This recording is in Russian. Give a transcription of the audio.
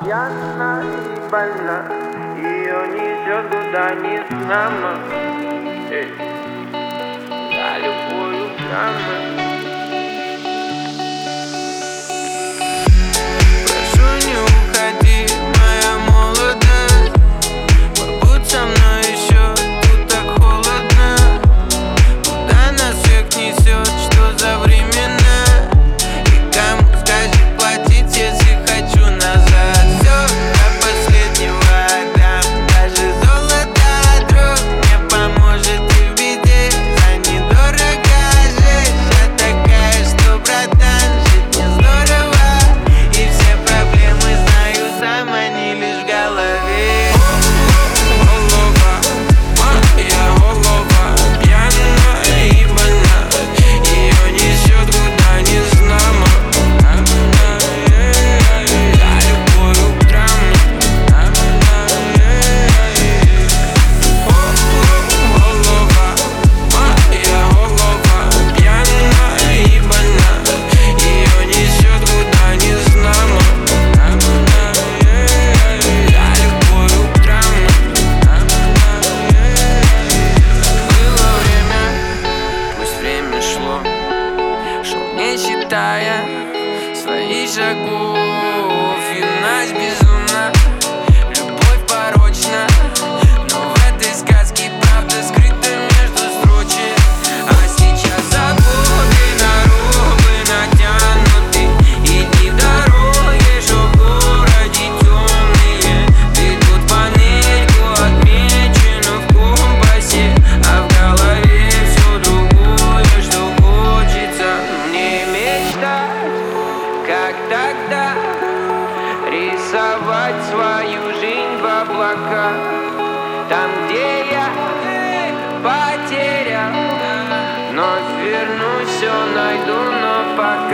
пьяна и больна Ее несет куда не знамо э, За любую драму считая свои шагов тогда Рисовать свою жизнь в облака Там, где я потерял Но вернусь, все найду, но пока